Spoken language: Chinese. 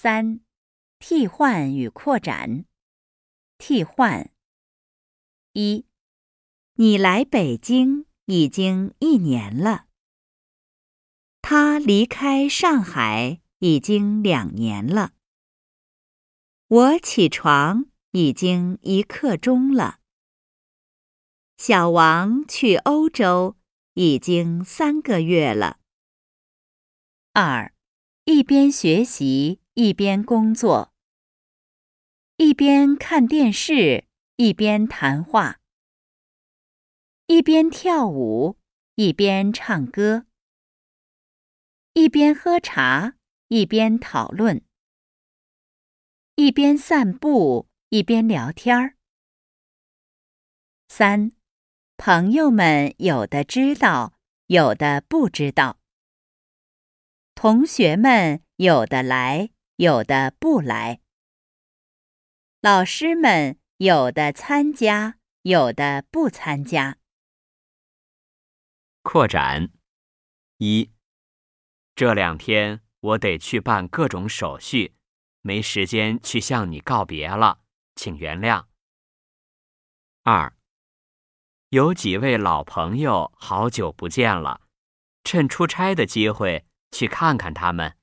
三、替换与扩展。替换。一、你来北京已经一年了。他离开上海已经两年了。我起床已经一刻钟了。小王去欧洲已经三个月了。二、一边学习一边工作，一边看电视一边谈话，一边跳舞一边唱歌，一边喝茶一边讨论，一边散步一边聊天儿。三、朋友们有的知道，有的不知道。同学们有的来，有的不来。老师们有的参加，有的不参加。扩展一，这两天我得去办各种手续，没时间去向你告别了，请原谅。二，有几位老朋友好久不见了，趁出差的机会。去看看他们。